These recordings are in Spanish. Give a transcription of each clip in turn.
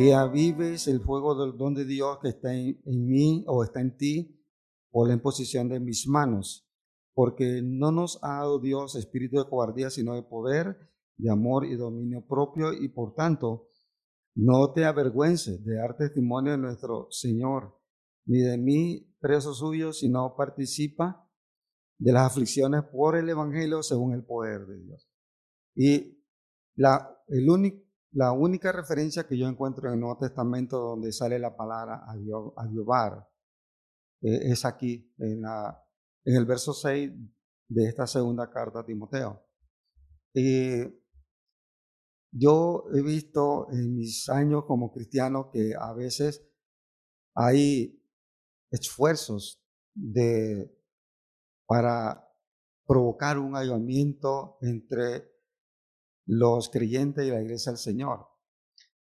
que avives el fuego del don de Dios que está en, mí o está en ti por la imposición de mis manos, porque no nos ha dado Dios espíritu de cobardía, sino de poder, de amor y dominio propio, y por tanto, no te avergüences de dar testimonio de nuestro Señor, ni de mí, preso suyo, sino participa de las aflicciones por el Evangelio según el poder de Dios. Y la, el único, la única referencia que yo encuentro en el Nuevo Testamento donde sale la palabra avivar eh, es aquí, en, el verso 6 de esta segunda carta a Timoteo. Yo he visto en mis años como cristiano que a veces hay esfuerzos de, para provocar un ayudamiento entre los creyentes y la iglesia del Señor.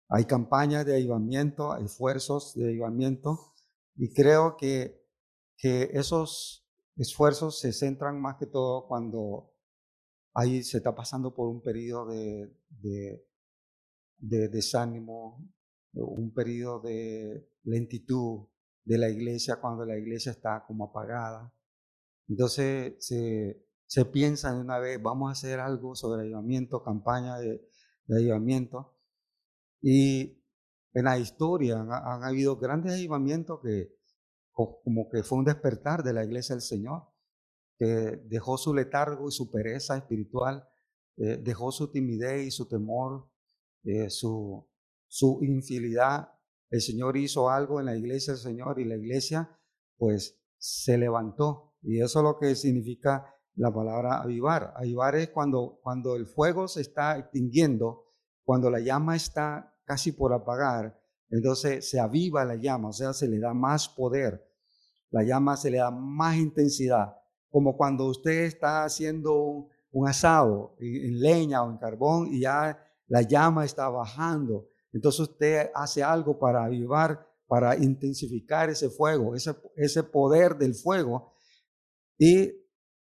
Hay campañas de avivamiento, esfuerzos de avivamiento y creo que, que esos esfuerzos se centran más que todo cuando ahí se está pasando por un periodo de, de, de desánimo, un periodo de lentitud de la iglesia cuando la iglesia está como apagada. Entonces se, se piensa de una vez, vamos a hacer algo sobre ayudamiento, campaña de, de. Y en la historia han, habido grandes ayudamientos que como que fue un despertar de la iglesia del Señor, que dejó su letargo y su pereza espiritual, eh, dejó su timidez y su temor, eh, su, su infidelidad. El Señor hizo algo en la iglesia del Señor y la iglesia pues se levantó. Y eso es lo que significa la palabra avivar. Avivar es cuando, cuando el fuego se está extinguiendo, cuando la llama está casi por apagar, entonces se aviva la llama, o sea, se le da más poder, la llama se le da más intensidad, como cuando usted está haciendo un, asado en, leña o en carbón y ya la llama está bajando, entonces usted hace algo para avivar, para intensificar ese fuego, ese, ese poder del fuego y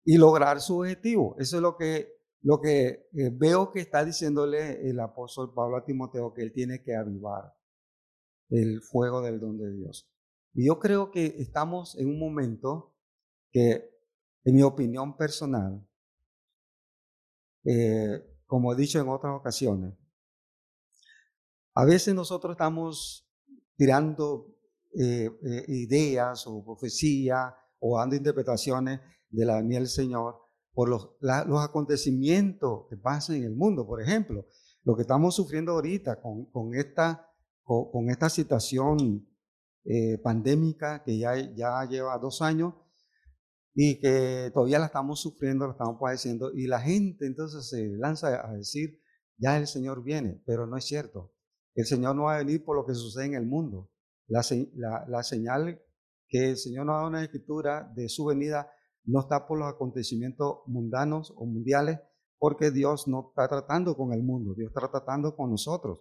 y lograr su objetivo. Eso es lo que, lo que eh, veo que está diciéndole el apóstol Pablo a Timoteo, que él tiene que avivar el fuego del don de Dios. Y yo creo que estamos en un momento que, en mi opinión personal, eh, como he dicho en otras ocasiones, a veces nosotros estamos tirando eh, ideas o profecías o dando interpretaciones de la venida del Señor por los, los acontecimientos que pasan en el mundo. Por ejemplo, lo que estamos sufriendo ahorita con, con esta, con, esta situación eh, pandémica que ya, ya lleva dos años y que todavía la estamos sufriendo, la estamos padeciendo, y la gente entonces se lanza a decir, ya el Señor viene, pero no es cierto. El Señor no va a venir por lo que sucede en el mundo. La, la, la señal que el Señor nos da una escritura de su venida no está por los acontecimientos mundanos o mundiales, porque Dios no está tratando con el mundo, Dios está tratando con nosotros,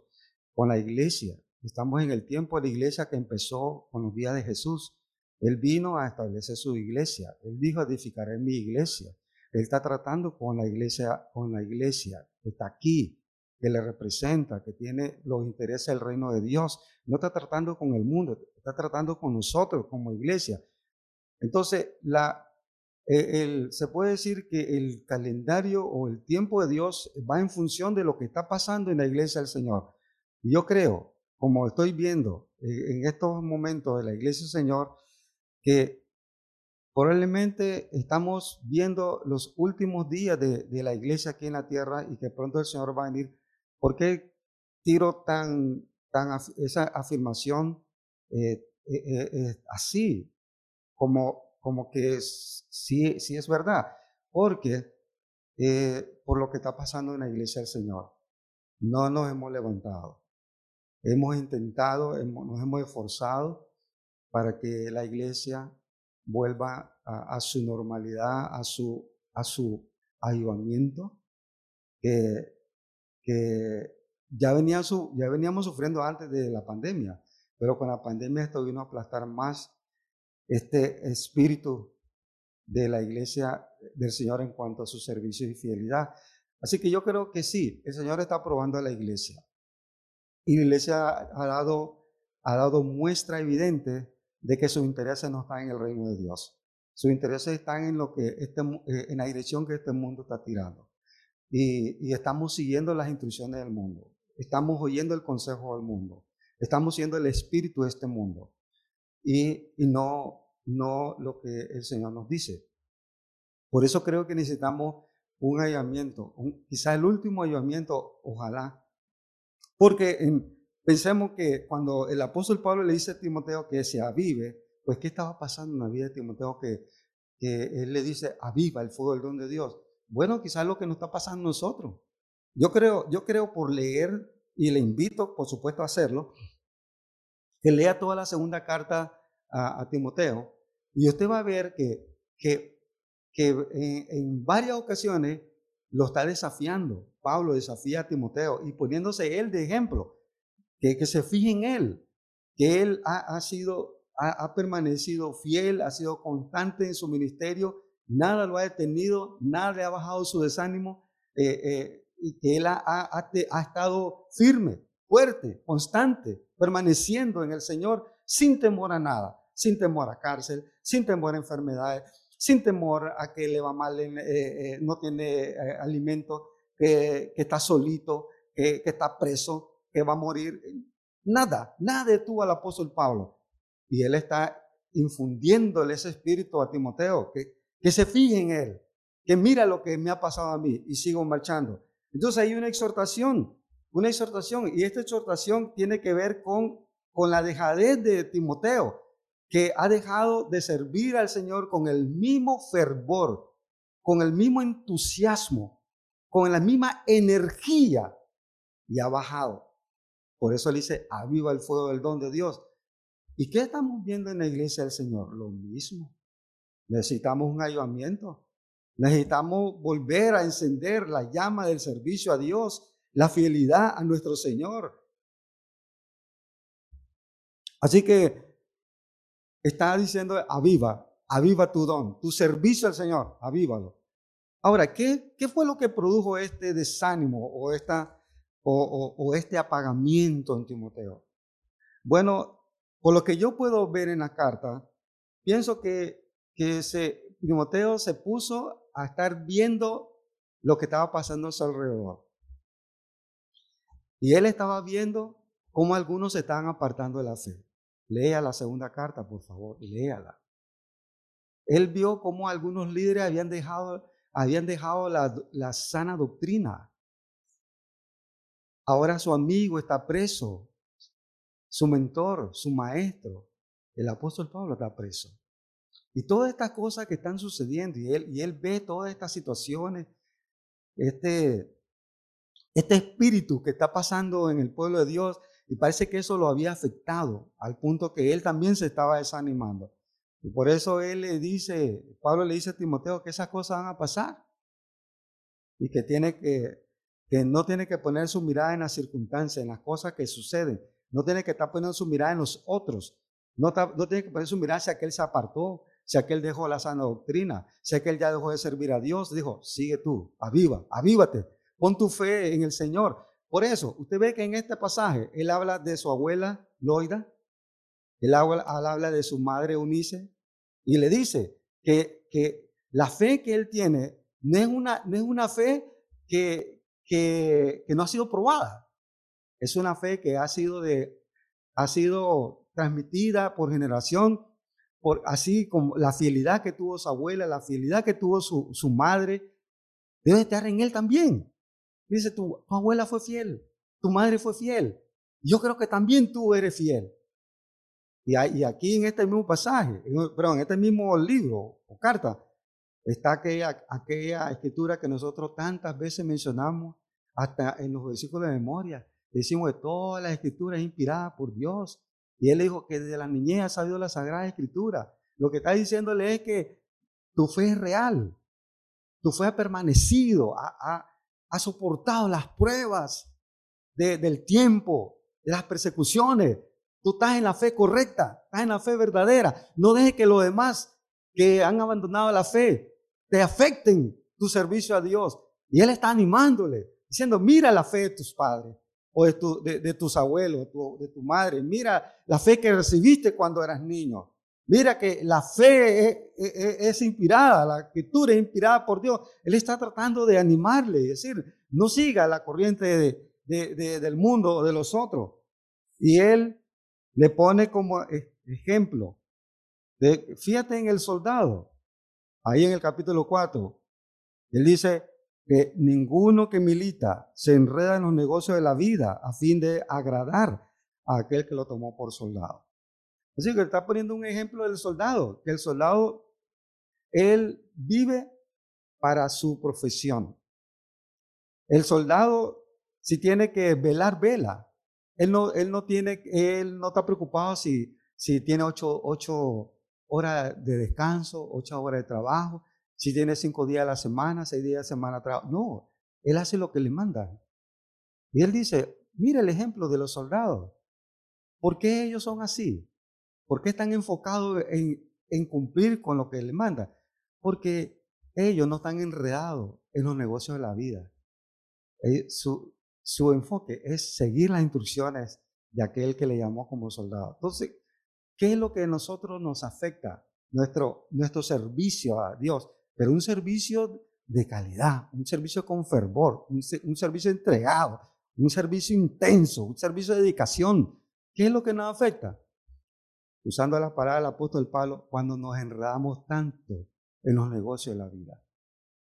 con la iglesia. Estamos en el tiempo de la iglesia que empezó con los días de Jesús. Él vino a establecer su iglesia. Él dijo, edificaré mi iglesia. Él está tratando con la iglesia, con la iglesia que está aquí, que le representa, que tiene los intereses del reino de Dios. No está tratando con el mundo, está tratando con nosotros como iglesia. Entonces, la, eh, se puede decir que el calendario o el tiempo de Dios va en función de lo que está pasando en la iglesia del Señor. Yo creo, como estoy viendo eh, en estos momentos de la iglesia del Señor, que probablemente estamos viendo los últimos días de, la iglesia aquí en la tierra y que pronto el Señor va a venir. ¿Por qué tiro tan, tan esa afirmación eh, así? Como como que sí, sí es verdad, porque eh, por lo que está pasando en la iglesia del Señor, no nos hemos levantado. Hemos intentado, nos hemos esforzado para que la iglesia vuelva a, su normalidad, a su, a su que, que ya, venía ya veníamos sufriendo antes de la pandemia, pero con la pandemia esto vino a aplastar más este espíritu de la iglesia del Señor en cuanto a su servicio y fidelidad. Así que yo creo que sí, el Señor está probando a la iglesia. Y la iglesia ha dado, ha dado muestra evidente de que sus intereses no están en el reino de Dios. Sus intereses están en, lo que este, eh, en la dirección que este mundo está tirando. Y, y estamos siguiendo las instrucciones del mundo. Estamos oyendo el consejo del mundo. Estamos siendo el espíritu de este mundo. Y, y no, no lo que el Señor nos dice. Por eso creo que necesitamos un hallamiento, quizá el último hallamiento, ojalá. Porque pensemos que cuando el apóstol Pablo le dice a Timoteo que se avive, pues ¿qué estaba pasando en la vida de Timoteo que, que él le dice, aviva el fuego del don de Dios? Bueno, quizás lo que nos está pasando a nosotros. Yo creo, yo creo por leer, y le invito, por supuesto, a hacerlo, que lea toda la segunda carta a, Timoteo, y usted va a ver que, que que en, varias ocasiones lo está desafiando. Pablo desafía a Timoteo y poniéndose él de ejemplo, que, que se fije en él, que él ha, sido, ha, permanecido fiel, ha sido constante en su ministerio, nada lo ha detenido, nada le ha bajado su desánimo, eh, eh, y que él ha, ha estado firme, fuerte, constante, permaneciendo en el Señor sin temor a nada, sin temor a cárcel, sin temor a enfermedades, sin temor a que le va mal, eh, eh, no tiene eh, alimento, que, está solito, que, está preso, que va a morir. Nada, nada detuvo al apóstol Pablo. Y él está infundiéndole ese espíritu a Timoteo, que, que se fije en él, que mira lo que me ha pasado a mí y sigo marchando. Entonces hay una exhortación, una exhortación, y esta exhortación tiene que ver con, con la dejadez de Timoteo que ha dejado de servir al Señor con el mismo fervor, con el mismo entusiasmo, con la misma energía y ha bajado. Por eso él dice, aviva el fuego del don de Dios. ¿Y qué estamos viendo en la iglesia del Señor? Lo mismo. Necesitamos un ayudamiento. Necesitamos volver a encender la llama del servicio a Dios, la fidelidad a nuestro Señor. Así que está diciendo, aviva, aviva tu don, tu servicio al Señor, avívalo. Ahora, ¿qué, qué fue lo que produjo este desánimo o, esta, o, este apagamiento en Timoteo? Bueno, por lo que yo puedo ver en la carta, pienso que, que Timoteo se puso a estar viendo lo que estaba pasando a su alrededor. Y él estaba viendo cómo algunos se estaban apartando de la fe. Lea la segunda carta, por favor, léala. Él vio cómo algunos líderes habían dejado, habían dejado la, sana doctrina. Ahora su amigo está preso, su mentor, su maestro, el apóstol Pablo está preso. Y todas estas cosas que están sucediendo, y él, y él ve todas estas situaciones, este, este espíritu que está pasando en el pueblo de Dios, y parece que eso lo había afectado al punto que él también se estaba desanimando. Y por eso él le dice, Pablo le dice a Timoteo que esas cosas van a pasar. Y que tiene que, que no tiene que poner su mirada en las circunstancias, en las cosas que suceden. No tiene que estar poniendo su mirada en los otros. No, no tiene que poner su mirada si aquel se apartó, si aquel dejó la sana doctrina, si aquel ya dejó de servir a Dios. Dijo, sigue tú, aviva, avívate, pon tu fe en el Señor. Por eso, usted ve que en este pasaje él habla de su abuela Loida, él habla, de su madre Unice y le dice que, que, la fe que él tiene no es una, no es una fe que, que, que no ha sido probada, es una fe que ha sido, de, ha sido transmitida por generación, por, así como la fidelidad que tuvo su abuela, la fidelidad que tuvo su, su madre, debe estar en él también. Dice, tu, abuela fue fiel, tu madre fue fiel. Yo creo que también tú eres fiel. Y, aquí en este mismo pasaje, perdón, en este mismo libro o carta, está aquella, aquella escritura que nosotros tantas veces mencionamos, hasta en los versículos de memoria. Decimos que toda la escritura es inspirada por Dios. Y él dijo que desde la niñez ha sabido la Sagrada Escritura. Lo que está diciéndole es que tu fe es real. Tu fe ha permanecido, soportado las pruebas del tiempo, de las persecuciones. Tú estás en la fe correcta, estás en la fe verdadera. No dejes que los demás que han abandonado la fe te afecten tu servicio a Dios. Y Él está animándole, diciendo, mira la fe de tus padres, o de, tu, de, tus abuelos, de tu madre. Mira la fe que recibiste cuando eras niño. Mira que la fe es, inspirada, la escritura es inspirada por Dios. Él está tratando de animarle y decir, no siga la corriente del mundo o de los otros. Y él le pone como e, ejemplo. Fíjate en el soldado, ahí en el capítulo 4. Él dice que ninguno que milita se enreda en los negocios de la vida a fin de agradar a aquel que lo tomó por soldado. Así que está poniendo un ejemplo del soldado, que el soldado, él vive para su profesión. El soldado, si tiene que velar, vela. Él no, él no, tiene, él no está preocupado si, si tiene ocho, ocho horas de descanso, ocho horas de trabajo, si tiene cinco días a la semana, seis días a la semana trabajo. No, él hace lo que le mandan. Y él dice, mira el ejemplo de los soldados. ¿Por qué ellos son así? ¿Por qué están enfocados en, cumplir con lo que le manda? Porque ellos no están enredados en los negocios de la vida. Eh, su, su enfoque es seguir las instrucciones de aquel que le llamó como soldado. Entonces, ¿qué es lo que a nosotros nos afecta? Nuestro, nuestro servicio a Dios, pero un servicio de calidad, un servicio con fervor, un, un servicio entregado, un servicio intenso, un servicio de dedicación. ¿Qué es lo que nos afecta? Usando las palabras del apóstol Pablo, cuando nos enredamos tanto en los negocios de la vida.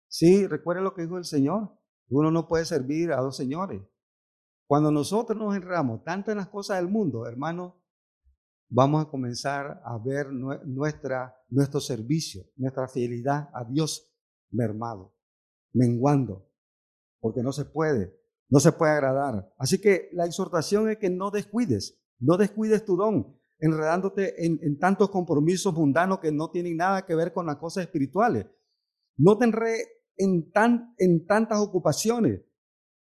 Sí, recuerden lo que dijo el Señor. Uno no puede servir a dos señores. Cuando nosotros nos enredamos tanto en las cosas del mundo, hermanos, vamos a comenzar a ver nuestra, nuestro servicio, nuestra fidelidad a Dios mermado, menguando, porque no se puede, no se puede agradar. Así que la exhortación es que no descuides, no descuides tu don, enredándote en, tantos compromisos mundanos que no tienen nada que ver con las cosas espirituales. No te enredes en, en tantas ocupaciones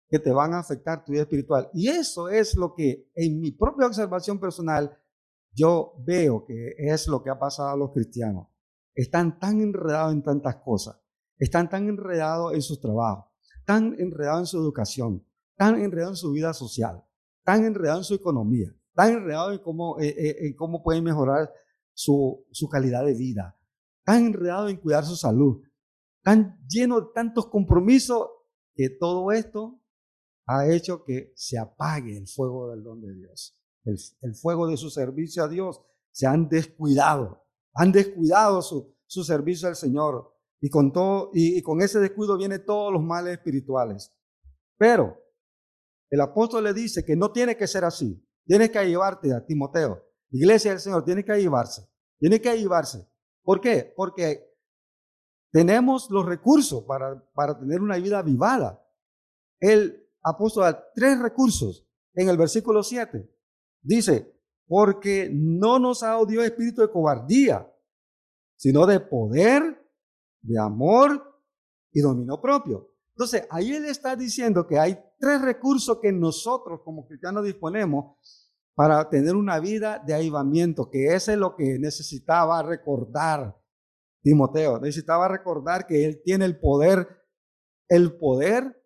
que te van a afectar tu vida espiritual. Y eso es lo que en mi propia observación personal yo veo que es lo que ha pasado a los cristianos. Están tan enredados en tantas cosas, están tan enredados en sus trabajos, tan enredados en su educación, tan enredados en su vida social, tan enredados en su economía, tan enredado en cómo, eh, eh, en cómo pueden mejorar su, calidad de vida, tan enredado en cuidar su salud, tan lleno de tantos compromisos que todo esto ha hecho que se apague el fuego del don de Dios, el, fuego de su servicio a Dios. Se han descuidado, han descuidado su, su servicio al Señor. Y con, todo, y, y con ese descuido vienen todos los males espirituales. Pero el apóstol le dice que no tiene que ser así. Tienes que llevarte a Timoteo. Iglesia del Señor, tiene que llevarse. Tiene que llevarse. ¿Por qué? Porque tenemos los recursos para, para tener una vida vivada. El apóstol da tres recursos en el versículo 7. Dice, porque no nos ha dado espíritu de cobardía, sino de poder, de amor y dominio propio. Entonces, ahí él está diciendo que hay tres recursos que nosotros como cristianos disponemos para tener una vida de avivamiento, que ese es lo que necesitaba recordar Timoteo. Necesitaba recordar que él tiene el poder, el poder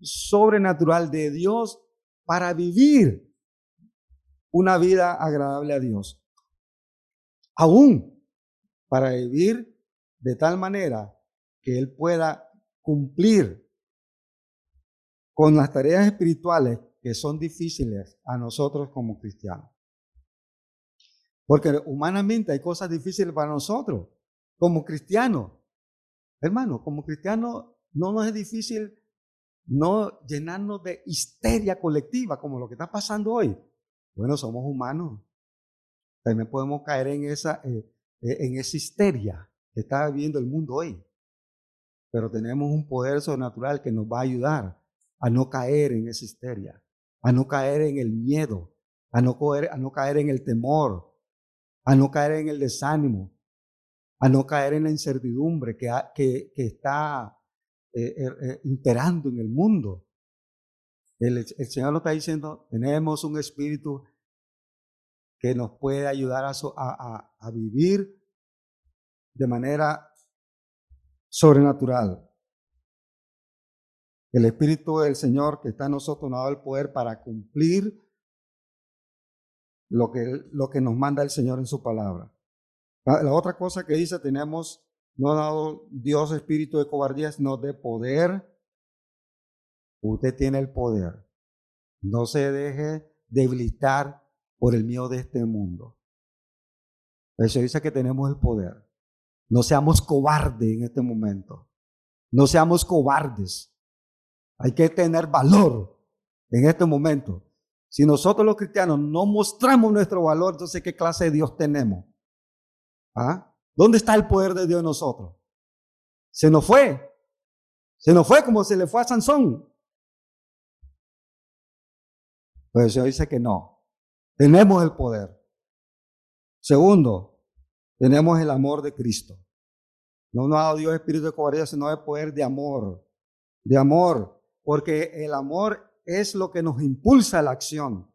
sobrenatural de Dios para vivir una vida agradable a Dios. Aún para vivir de tal manera que él pueda cumplir con las tareas espirituales que son difíciles a nosotros como cristianos. Porque humanamente hay cosas difíciles para nosotros como cristianos. Hermano, como cristianos no nos es difícil no llenarnos de histeria colectiva como lo que está pasando hoy. Bueno, somos humanos. También podemos caer en esa, eh, eh, en esa histeria que está viviendo el mundo hoy pero tenemos un poder sobrenatural que nos va a ayudar a no caer en esa histeria, a no caer en el miedo, a no caer, a no caer en el temor, a no caer en el desánimo, a no caer en la incertidumbre que, que, está eh, eh, eh, imperando en el mundo. El, Señor lo está diciendo, tenemos un espíritu que nos puede ayudar a, a, a vivir de manera sobrenatural. El Espíritu del Señor que está en nosotros nos dado el poder para cumplir lo que, nos manda el Señor en su palabra. La, la otra cosa que dice, tenemos, no ha dado Dios espíritu de cobardía, sino de poder. Usted tiene el poder. No se deje debilitar por el miedo de este mundo. Eso dice que tenemos el poder. No seamos cobardes en este momento. No seamos cobardes. Hay que tener valor en este momento. Si nosotros los cristianos no mostramos nuestro valor, entonces ¿qué clase de Dios tenemos? ¿Ah? ¿Dónde está el poder de Dios en nosotros? Se nos fue. Se nos fue como se le fue a Sansón. Pero el Señor dice que no. Tenemos el poder. Segundo, tenemos el amor de Cristo. No nos ha dado Dios espíritu de cobardía, sino de poder de amor. De amor. Porque el amor es lo que nos impulsa a la acción.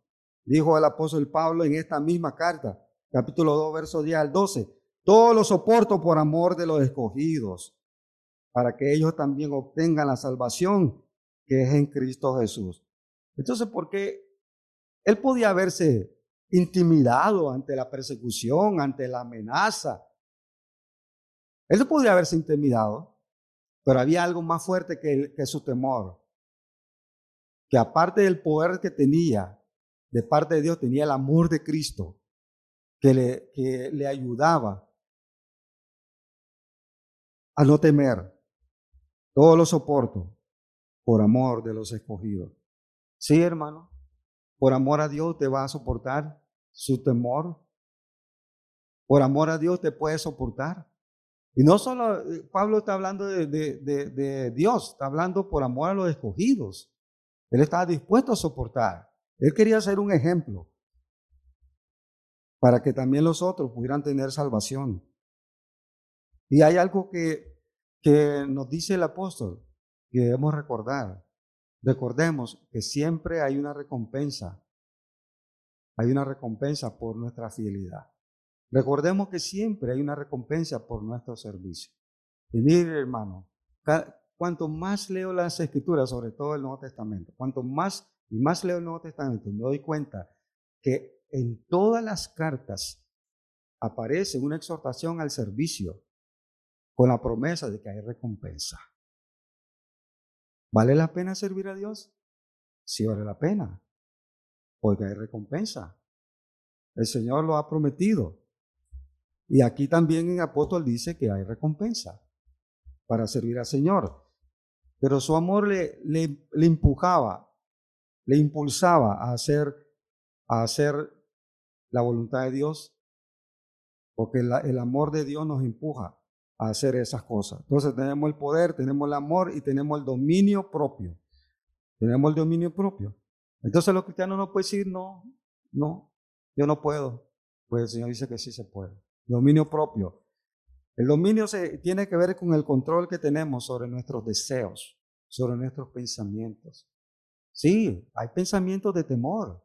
Dijo el apóstol Pablo en esta misma carta, capítulo 2, verso 10 al 12. Todo lo soporto por amor de los escogidos, para que ellos también obtengan la salvación que es en Cristo Jesús. Entonces, ¿por qué él podía haberse intimidado ante la persecución, ante la amenaza? Él podía haberse intimidado, pero había algo más fuerte que, que su temor que aparte del poder que tenía de parte de Dios, tenía el amor de Cristo que le, que le ayudaba a no temer. Todo lo soporto por amor de los escogidos. Sí, hermano, por amor a Dios te va a soportar su temor. Por amor a Dios te puede soportar. Y no solo eh, Pablo está hablando de, de, de Dios, está hablando por amor a los escogidos. Él estaba dispuesto a soportar. Él quería ser un ejemplo para que también los otros pudieran tener salvación. Y hay algo que, que nos dice el apóstol que debemos recordar. Recordemos que siempre hay una recompensa. Hay una recompensa por nuestra fidelidad. Recordemos que siempre hay una recompensa por nuestro servicio. Y mire, hermano, cuanto más leo las escrituras, sobre todo el Nuevo Testamento, cuanto más y más leo el Nuevo Testamento, me doy cuenta que en todas las cartas aparece una exhortación al servicio con la promesa de que hay recompensa. ¿Vale la pena servir a Dios? Sí vale la pena, porque hay recompensa. El Señor lo ha prometido. Y aquí también en Apóstol dice que hay recompensa para servir al Señor. Pero su amor le, le, empujaba, le impulsaba a hacer, a hacer la voluntad de Dios, porque el amor de Dios nos empuja a hacer esas cosas. Entonces tenemos el poder, tenemos el amor y tenemos el dominio propio. Tenemos el dominio propio. Entonces los cristianos no pueden decir, no, no, yo no puedo. Pues el Señor dice que sí se puede. Dominio propio. El dominio se, tiene que ver con el control que tenemos sobre nuestros deseos, sobre nuestros pensamientos. Sí, hay pensamientos de temor.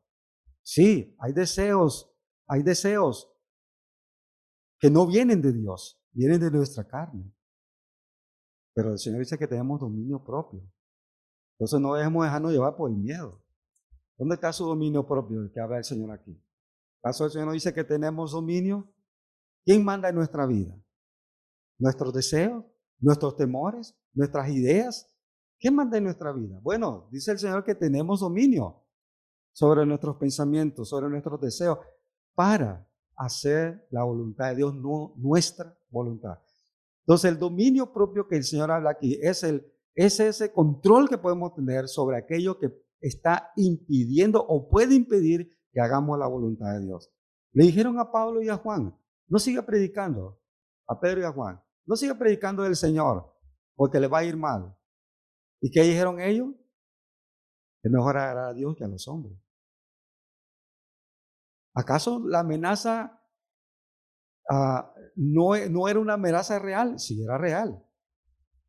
Sí, hay deseos, hay deseos que no vienen de Dios, vienen de nuestra carne. Pero el Señor dice que tenemos dominio propio. Entonces no debemos dejarnos llevar por el miedo. ¿Dónde está su dominio propio del que habla el Señor aquí? ¿Acaso el Señor no dice que tenemos dominio? ¿Quién manda en nuestra vida? Nuestros deseos, nuestros temores, nuestras ideas. ¿Qué manda en nuestra vida? Bueno, dice el Señor que tenemos dominio sobre nuestros pensamientos, sobre nuestros deseos, para hacer la voluntad de Dios, nuestra voluntad. Entonces, el dominio propio que el Señor habla aquí es, el, es ese control que podemos tener sobre aquello que está impidiendo o puede impedir que hagamos la voluntad de Dios. Le dijeron a Pablo y a Juan, no siga predicando, a Pedro y a Juan, no siga predicando del Señor, porque le va a ir mal. ¿Y qué dijeron ellos? Es mejor agradar a Dios que a los hombres. ¿Acaso la amenaza ah, no, no era una amenaza real? Sí, era real.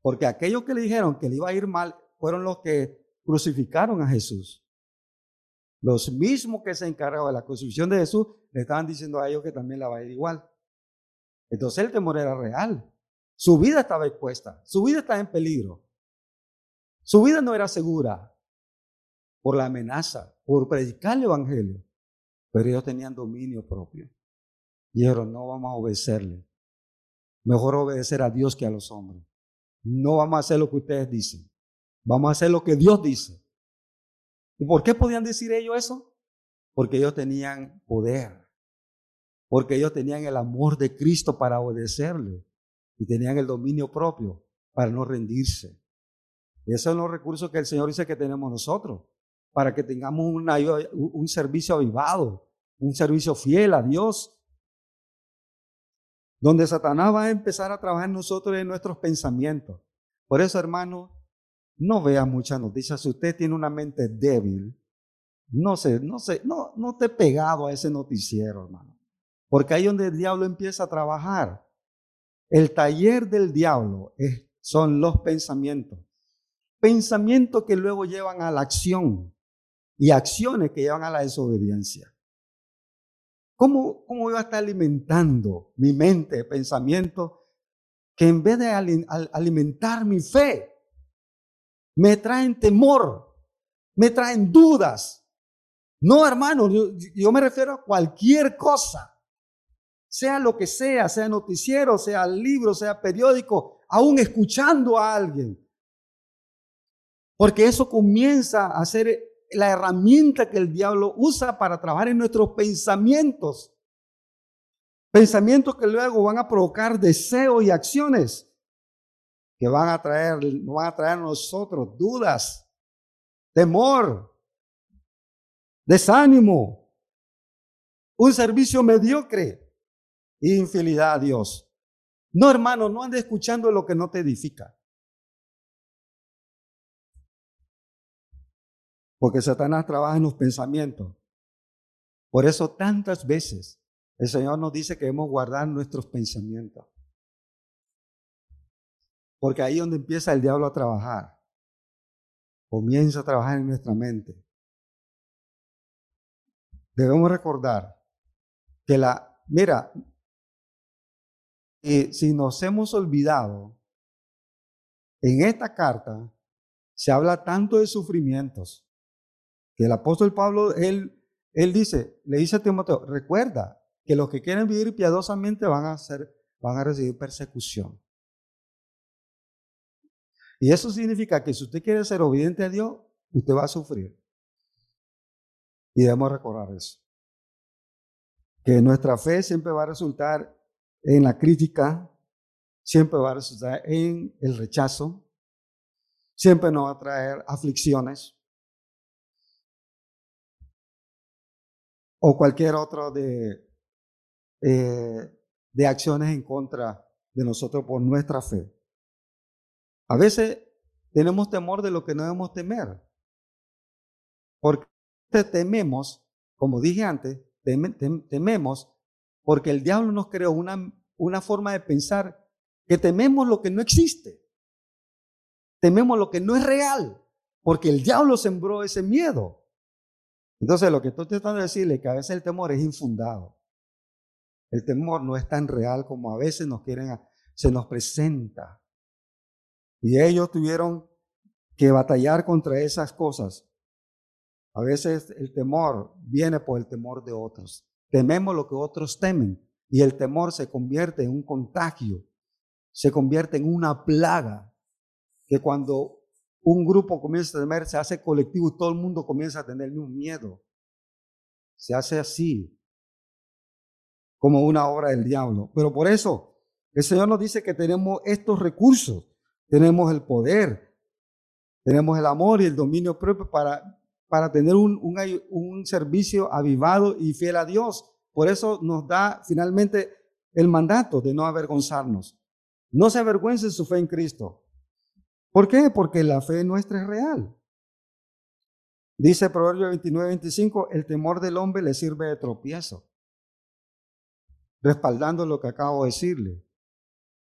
Porque aquellos que le dijeron que le iba a ir mal fueron los que crucificaron a Jesús. Los mismos que se encargaban de la crucifixión de Jesús le estaban diciendo a ellos que también la va a ir igual. Entonces el temor era real. Su vida estaba expuesta, su vida estaba en peligro. Su vida no era segura por la amenaza, por predicar el Evangelio, pero ellos tenían dominio propio. Y dijeron, no vamos a obedecerle. Mejor obedecer a Dios que a los hombres. No vamos a hacer lo que ustedes dicen. Vamos a hacer lo que Dios dice. ¿Y por qué podían decir ellos eso? Porque ellos tenían poder. Porque ellos tenían el amor de Cristo para obedecerle. Y tenían el dominio propio para no rendirse. Esos son los recursos que el Señor dice que tenemos nosotros, para que tengamos un servicio avivado, un servicio fiel a Dios, donde Satanás va a empezar a trabajar en nosotros en nuestros pensamientos. Por eso, hermano, no vea muchas noticias. Si usted tiene una mente débil, no sé, no sé, no, no te pegado a ese noticiero, hermano. Porque ahí donde el diablo empieza a trabajar. El taller del diablo son los pensamientos. Pensamientos que luego llevan a la acción y acciones que llevan a la desobediencia. ¿Cómo, cómo voy a estar alimentando mi mente, pensamiento, que en vez de alimentar mi fe, me traen temor, me traen dudas? No, hermano, yo me refiero a cualquier cosa, sea lo que sea, sea noticiero, sea libro, sea periódico, aún escuchando a alguien. Porque eso comienza a ser la herramienta que el diablo usa para trabajar en nuestros pensamientos. Pensamientos que luego van a provocar deseos y acciones que van a traer, van a traer a nosotros dudas, temor, desánimo, un servicio mediocre infidelidad a Dios. No, hermano, no andes escuchando lo que no te edifica. Porque Satanás trabaja en los pensamientos. Por eso tantas veces el Señor nos dice que debemos guardar nuestros pensamientos. Porque ahí es donde empieza el diablo a trabajar. Comienza a trabajar en nuestra mente. Debemos recordar que la, mira, si nos hemos olvidado, en esta carta se habla tanto de sufrimientos, que el apóstol Pablo, él, él dice, le dice a Timoteo, recuerda que los que quieren vivir piadosamente van a, ser, van a recibir persecución. Y eso significa que si usted quiere ser obediente a Dios, usted va a sufrir. Y debemos recordar eso. Que nuestra fe siempre va a resultar en la crítica, siempre va a resultar en el rechazo, siempre nos va a traer aflicciones, o cualquier otro de, eh, de acciones en contra de nosotros por nuestra fe. A veces tenemos temor de lo que no debemos temer. Porque tememos, como dije antes, tememos porque el diablo nos creó una, una forma de pensar que tememos lo que no existe. Tememos lo que no es real, porque el diablo sembró ese miedo. Entonces, lo que estoy tratando de decirle es que a veces el temor es infundado. El temor no es tan real como a veces nos quieren, se nos presenta. Y ellos tuvieron que batallar contra esas cosas. A veces el temor viene por el temor de otros. Tememos lo que otros temen y el temor se convierte en un contagio, se convierte en una plaga que cuando un grupo comienza a temer, se hace colectivo y todo el mundo comienza a tener un miedo. Se hace así, como una obra del diablo. Pero por eso el Señor nos dice que tenemos estos recursos, tenemos el poder, tenemos el amor y el dominio propio para, para tener un, servicio avivado y fiel a Dios. Por eso nos da finalmente el mandato de no avergonzarnos. No se avergüence su fe en Cristo. ¿Por qué? Porque la fe nuestra es real. Dice Proverbio 29, 25, el temor del hombre le sirve de tropiezo. Respaldando lo que acabo de decirle,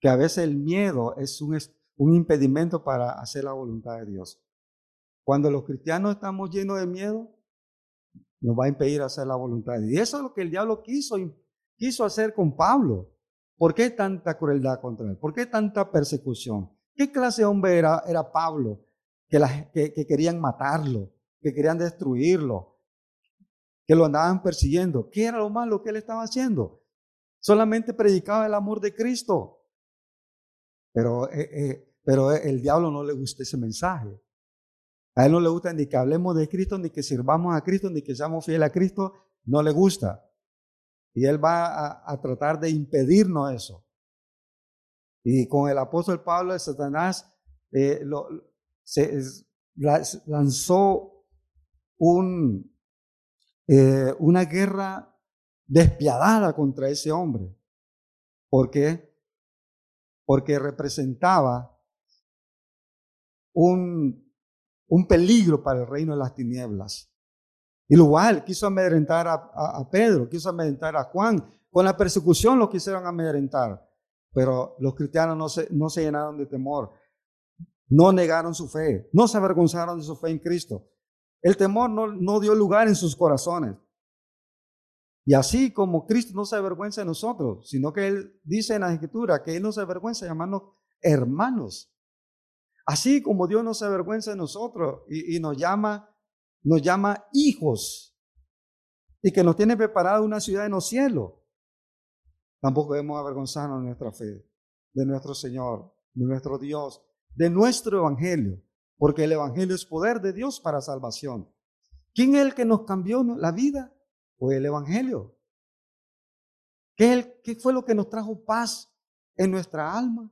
que a veces el miedo es un impedimento para hacer la voluntad de Dios. Cuando los cristianos estamos llenos de miedo, nos va a impedir hacer la voluntad. Y eso es lo que el diablo quiso, quiso hacer con Pablo. ¿Por qué tanta crueldad contra él? ¿Por qué tanta persecución? ¿Qué clase de hombre era, era Pablo? que, que querían matarlo, que querían destruirlo, que lo andaban persiguiendo. ¿Qué era lo malo que él estaba haciendo? Solamente predicaba el amor de Cristo. Pero, eh, eh, pero el diablo no le gusta ese mensaje. A él no le gusta ni que hablemos de Cristo, ni que sirvamos a Cristo, ni que seamos fieles a Cristo. No le gusta. Y él va a, tratar de impedirnos eso. Y con el apóstol Pablo, Satanás eh, se, lanzó un, una guerra despiadada contra ese hombre. ¿Por qué? Porque representaba un, un peligro para el reino de las tinieblas. Igual quiso amedrentar a, Pedro, quiso amedrentar a Juan. Con la persecución lo quisieron amedrentar, pero los cristianos no se, no se llenaron de temor, no negaron su fe, no se avergonzaron de su fe en Cristo. El temor no, no dio lugar en sus corazones. Y así como Cristo no se avergüenza de nosotros, sino que Él dice en la Escritura que Él no se avergüenza de llamarnos hermanos. Así como Dios no se avergüenza de nosotros y, nos llama, nos llama hijos y que nos tiene preparada una ciudad en los cielos. Tampoco debemos avergonzarnos de nuestra fe, de nuestro Señor, de nuestro Dios, de nuestro Evangelio, porque el Evangelio es poder de Dios para salvación. ¿Quién es el que nos cambió la vida? fue el Evangelio. ¿Qué, ¿Qué fue lo que nos trajo paz en nuestra alma,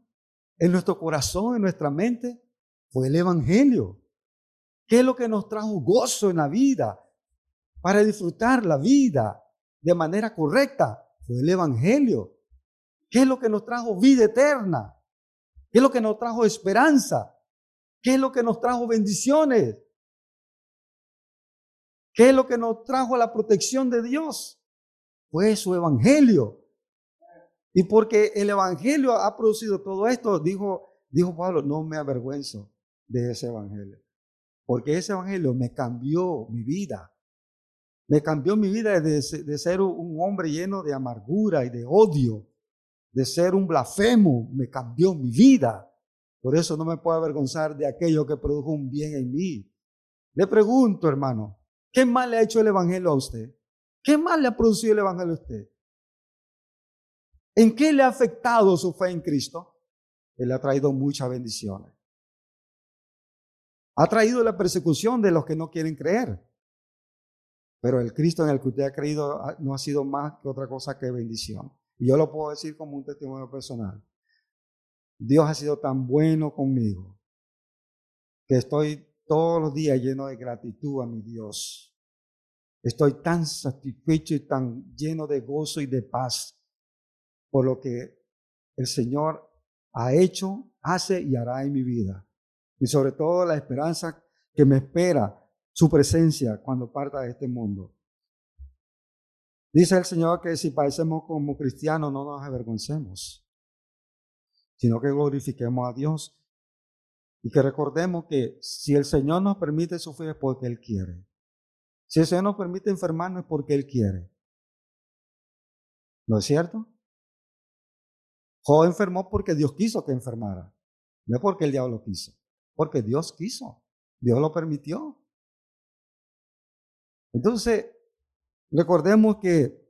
en nuestro corazón, en nuestra mente? Fue el Evangelio. ¿Qué es lo que nos trajo gozo en la vida para disfrutar la vida de manera correcta? Fue el Evangelio. ¿Qué es lo que nos trajo vida eterna? ¿Qué es lo que nos trajo esperanza? ¿Qué es lo que nos trajo bendiciones? ¿Qué es lo que nos trajo la protección de Dios? Fue su evangelio. Y porque el evangelio ha producido todo esto, dijo, dijo Pablo, no me avergüenzo de ese evangelio. Porque ese evangelio me cambió mi vida. Me cambió mi vida de, de ser un hombre lleno de amargura y de odio, de ser un blasfemo, me cambió mi vida. Por eso no me puedo avergonzar de aquello que produjo un bien en mí. Le pregunto, hermano, ¿Qué mal le ha hecho el Evangelio a usted? ¿Qué mal le ha producido el Evangelio a usted? ¿En qué le ha afectado su fe en Cristo? Él le ha traído muchas bendiciones. Ha traído la persecución de los que no quieren creer. Pero el Cristo en el que usted ha creído no ha sido más que otra cosa que bendición. Y yo lo puedo decir como un testimonio personal. Dios ha sido tan bueno conmigo que estoy todos los días lleno de gratitud a mi Dios. Estoy tan satisfecho y tan lleno de gozo y de paz por lo que el Señor ha hecho, hace y hará en mi vida. Y sobre todo la esperanza que me espera su presencia cuando parta de este mundo. Dice el Señor que si padecemos como cristianos no nos avergoncemos, sino que glorifiquemos a Dios y que recordemos que si el Señor nos permite sufrir es porque Él quiere. Si el Señor nos permite enfermarnos es porque Él quiere. ¿No es cierto? Job enfermó porque Dios quiso que enfermara. No porque el diablo quiso. Porque Dios quiso. Dios lo permitió. Entonces, recordemos que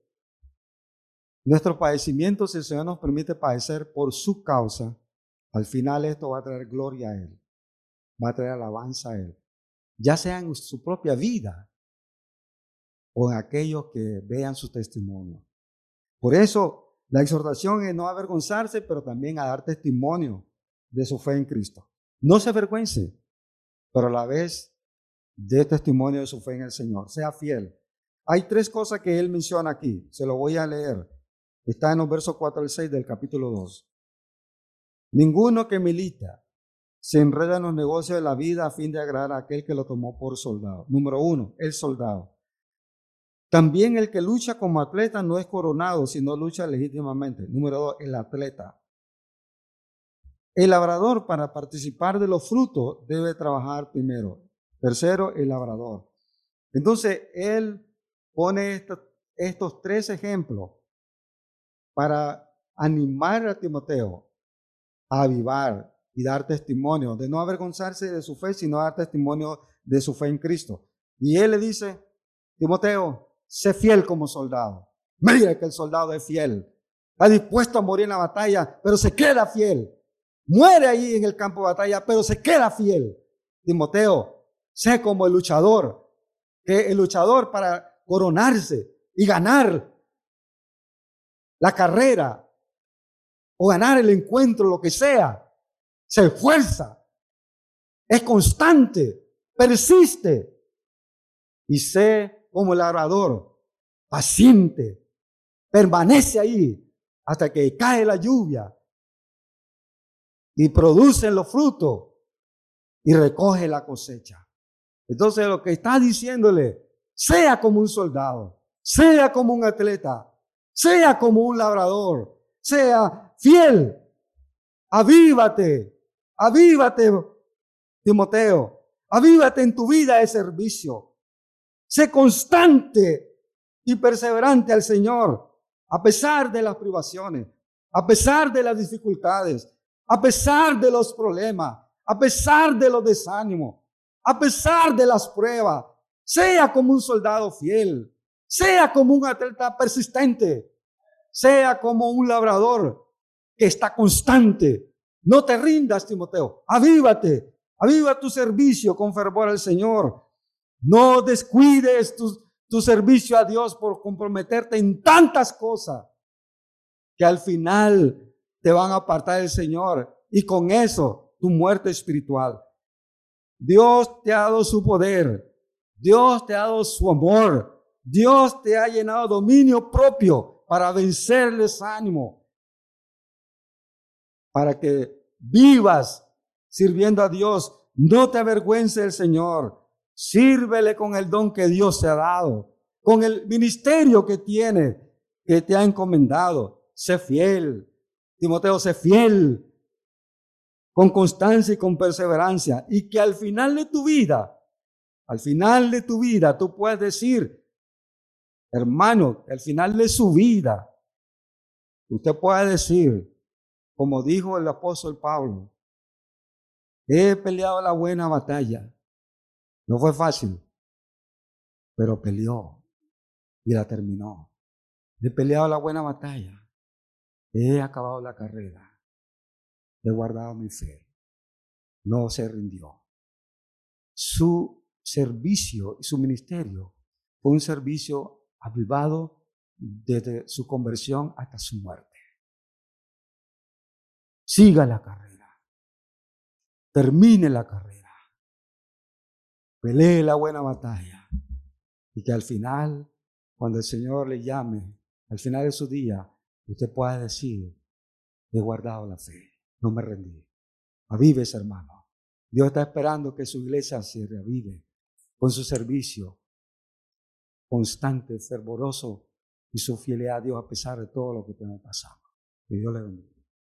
nuestro padecimiento, si el Señor nos permite padecer por su causa, al final esto va a traer gloria a Él va a traer alabanza a Él, ya sea en su propia vida o en aquellos que vean su testimonio. Por eso, la exhortación es no avergonzarse, pero también a dar testimonio de su fe en Cristo. No se avergüence, pero a la vez dé testimonio de su fe en el Señor. Sea fiel. Hay tres cosas que él menciona aquí. Se lo voy a leer. Está en los versos 4 al 6 del capítulo 2. Ninguno que milita se enreda en los negocios de la vida a fin de agradar a aquel que lo tomó por soldado. Número uno, el soldado. También el que lucha como atleta no es coronado, sino lucha legítimamente. Número dos, el atleta. El labrador para participar de los frutos debe trabajar primero. Tercero, el labrador. Entonces, él pone estos, tres ejemplos para animar a Timoteo a avivar y dar testimonio, de no avergonzarse de su fe, sino dar testimonio de su fe en Cristo. Y él le dice, Timoteo, sé fiel como soldado. Mira que el soldado es fiel. Está dispuesto a morir en la batalla, pero se queda fiel. Muere ahí en el campo de batalla, pero se queda fiel. Timoteo, sé como el luchador, que el luchador para coronarse y ganar la carrera o ganar el encuentro, lo que sea, se esfuerza, es constante, persiste y sé como el labrador, paciente, permanece ahí hasta que cae la lluvia y producen los frutos y recoge la cosecha. Entonces lo que está diciéndole, sea como un soldado, sea como un atleta, sea como un labrador, sea fiel, avívate, avívate, Timoteo, avívate en tu vida de servicio, sé constante y perseverante al Señor, a pesar de las privaciones, a pesar de las dificultades, a pesar de los problemas, a pesar de los desánimos, a pesar de las pruebas, sea como un soldado fiel, sea como un atleta persistente, sea como un labrador que está constante. No te rindas, Timoteo. Avívate, aviva tu servicio con fervor al Señor. No descuides tu, tu servicio a Dios por comprometerte en tantas cosas que al final te van a apartar del Señor y con eso tu muerte espiritual. Dios te ha dado su poder, Dios te ha dado su amor, Dios te ha llenado dominio propio para vencerles ánimo, para que vivas sirviendo a Dios. No te avergüences del Señor. Sírvele con el don que Dios te ha dado, con el ministerio que tiene, que te ha encomendado. Sé fiel, Timoteo, sé fiel, con constancia y con perseverancia, y que al final de tu vida, al final de tu vida, tú puedes decir, hermano, al final de su vida, usted puede decir, como dijo el apóstol Pablo, he peleado la buena batalla. No fue fácil, pero peleó y la terminó. He peleado la buena batalla. He acabado la carrera. He guardado mi fe. No se rindió. Su servicio y su ministerio fue un servicio avivado desde su conversión hasta su muerte. Siga la carrera. Termine la carrera. Pelee la buena batalla. Y que al final, cuando el Señor le llame, al final de su día, usted pueda decir, he guardado la fe, no me rendí. Avives, hermano. Dios está esperando que su iglesia se reavive con su servicio constante, fervoroso y su fidelidad a Dios a pesar de todo lo que tenemos pasado. Que Dios le bendiga.